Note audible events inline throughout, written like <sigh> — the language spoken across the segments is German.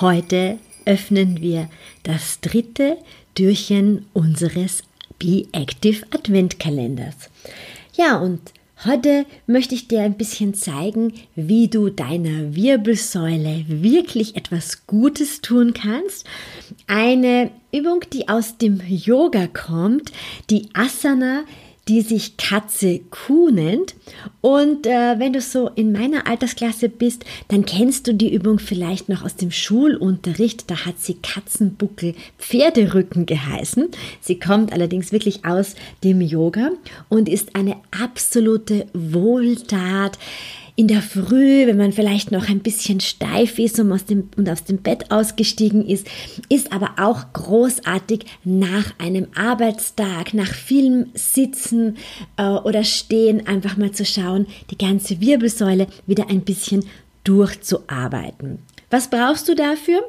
Heute öffnen wir das dritte Türchen unseres Be Active Adventkalenders. Ja, und heute möchte ich dir ein bisschen zeigen, wie du deiner Wirbelsäule wirklich etwas Gutes tun kannst. Eine Übung, die aus dem Yoga kommt, die Asana, die sich Katze Kuh nennt. Und äh, wenn du so in meiner Altersklasse bist, dann kennst du die Übung vielleicht noch aus dem Schulunterricht. Da hat sie Katzenbuckel Pferderücken geheißen. Sie kommt allerdings wirklich aus dem Yoga und ist eine absolute Wohltat in der Früh, wenn man vielleicht noch ein bisschen steif ist und aus dem, und aus dem Bett ausgestiegen ist, ist aber auch großartig nach einem Arbeitstag, nach vielem Sitzen äh, oder Stehen einfach mal zu schauen, die ganze Wirbelsäule wieder ein bisschen durchzuarbeiten. Was brauchst du dafür?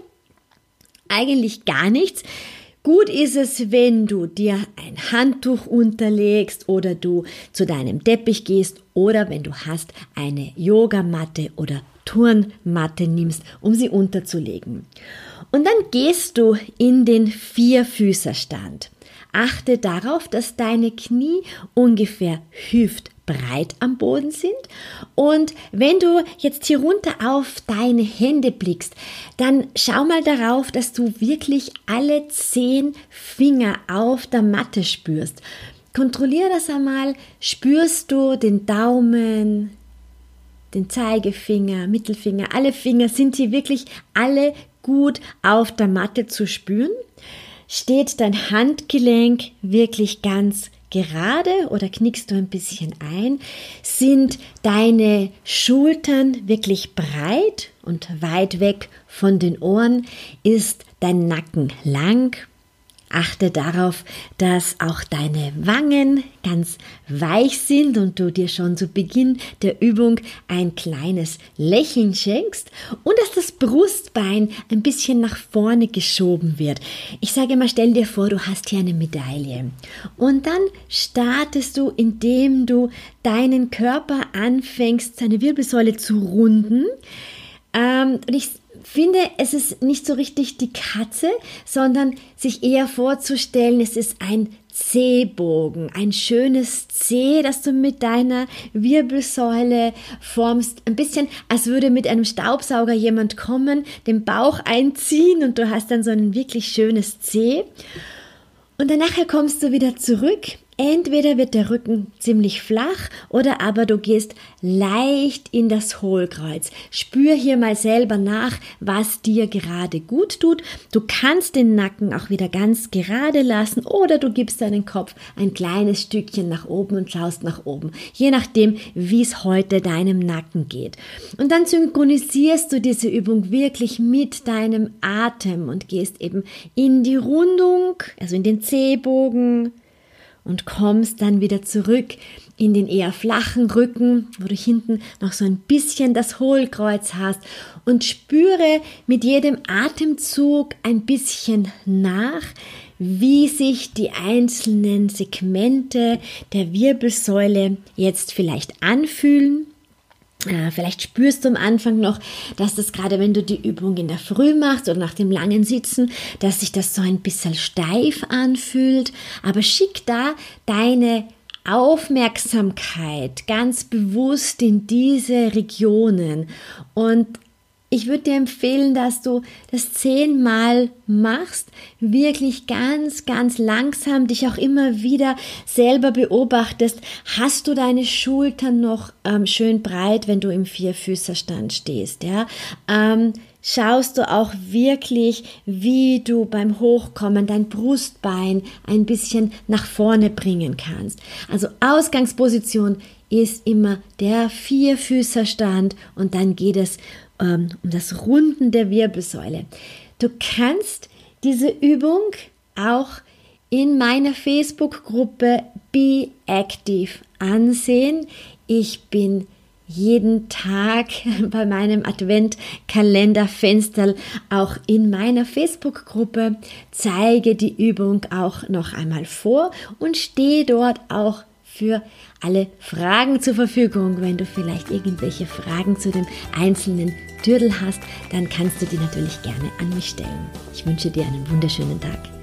Eigentlich gar nichts. Gut ist es, wenn du dir ein Handtuch unterlegst oder du zu deinem Teppich gehst oder wenn du hast eine Yogamatte oder Turnmatte nimmst, um sie unterzulegen. Und dann gehst du in den Vierfüßerstand. Achte darauf, dass deine Knie ungefähr hüft breit am Boden sind. Und wenn du jetzt hier runter auf deine Hände blickst, dann schau mal darauf, dass du wirklich alle zehn Finger auf der Matte spürst. Kontrolliere das einmal. Spürst du den Daumen, den Zeigefinger, Mittelfinger, alle Finger, sind sie wirklich alle gut auf der Matte zu spüren? Steht dein Handgelenk wirklich ganz gerade oder knickst du ein bisschen ein? Sind deine Schultern wirklich breit und weit weg von den Ohren? Ist dein Nacken lang Achte darauf, dass auch deine Wangen ganz weich sind und du dir schon zu Beginn der Übung ein kleines Lächeln schenkst und dass das Brustbein ein bisschen nach vorne geschoben wird. Ich sage immer, stell dir vor, du hast hier eine Medaille und dann startest du, indem du deinen Körper anfängst, seine Wirbelsäule zu runden. Ähm, und ich finde, es ist nicht so richtig die Katze, sondern sich eher vorzustellen, es ist ein C-Bogen, ein schönes C, das du mit deiner Wirbelsäule formst. Ein bisschen, als würde mit einem Staubsauger jemand kommen, den Bauch einziehen und du hast dann so ein wirklich schönes C. Und dann nachher kommst du wieder zurück Entweder wird der Rücken ziemlich flach oder aber du gehst leicht in das Hohlkreuz. Spür hier mal selber nach, was dir gerade gut tut. Du kannst den Nacken auch wieder ganz gerade lassen oder du gibst deinen Kopf ein kleines Stückchen nach oben und schaust nach oben. Je nachdem, wie es heute deinem Nacken geht. Und dann synchronisierst du diese Übung wirklich mit deinem Atem und gehst eben in die Rundung, also in den C-Bogen, und kommst dann wieder zurück in den eher flachen Rücken, wo du hinten noch so ein bisschen das Hohlkreuz hast und spüre mit jedem Atemzug ein bisschen nach, wie sich die einzelnen Segmente der Wirbelsäule jetzt vielleicht anfühlen vielleicht spürst du am Anfang noch, dass das gerade, wenn du die Übung in der Früh machst oder nach dem langen Sitzen, dass sich das so ein bisschen steif anfühlt. Aber schick da deine Aufmerksamkeit ganz bewusst in diese Regionen und ich würde dir empfehlen, dass du das zehnmal machst, wirklich ganz, ganz langsam dich auch immer wieder selber beobachtest. Hast du deine Schultern noch ähm, schön breit, wenn du im Vierfüßerstand stehst? Ja, ähm, schaust du auch wirklich, wie du beim Hochkommen dein Brustbein ein bisschen nach vorne bringen kannst. Also Ausgangsposition ist immer der Vierfüßerstand und dann geht es um das Runden der Wirbelsäule. Du kannst diese Übung auch in meiner Facebook-Gruppe Be Active ansehen. Ich bin jeden Tag <laughs> bei meinem Adventkalenderfenster auch in meiner Facebook-Gruppe, zeige die Übung auch noch einmal vor und stehe dort auch für alle Fragen zur Verfügung. Wenn du vielleicht irgendwelche Fragen zu dem einzelnen Dürdel hast, dann kannst du die natürlich gerne an mich stellen. Ich wünsche dir einen wunderschönen Tag.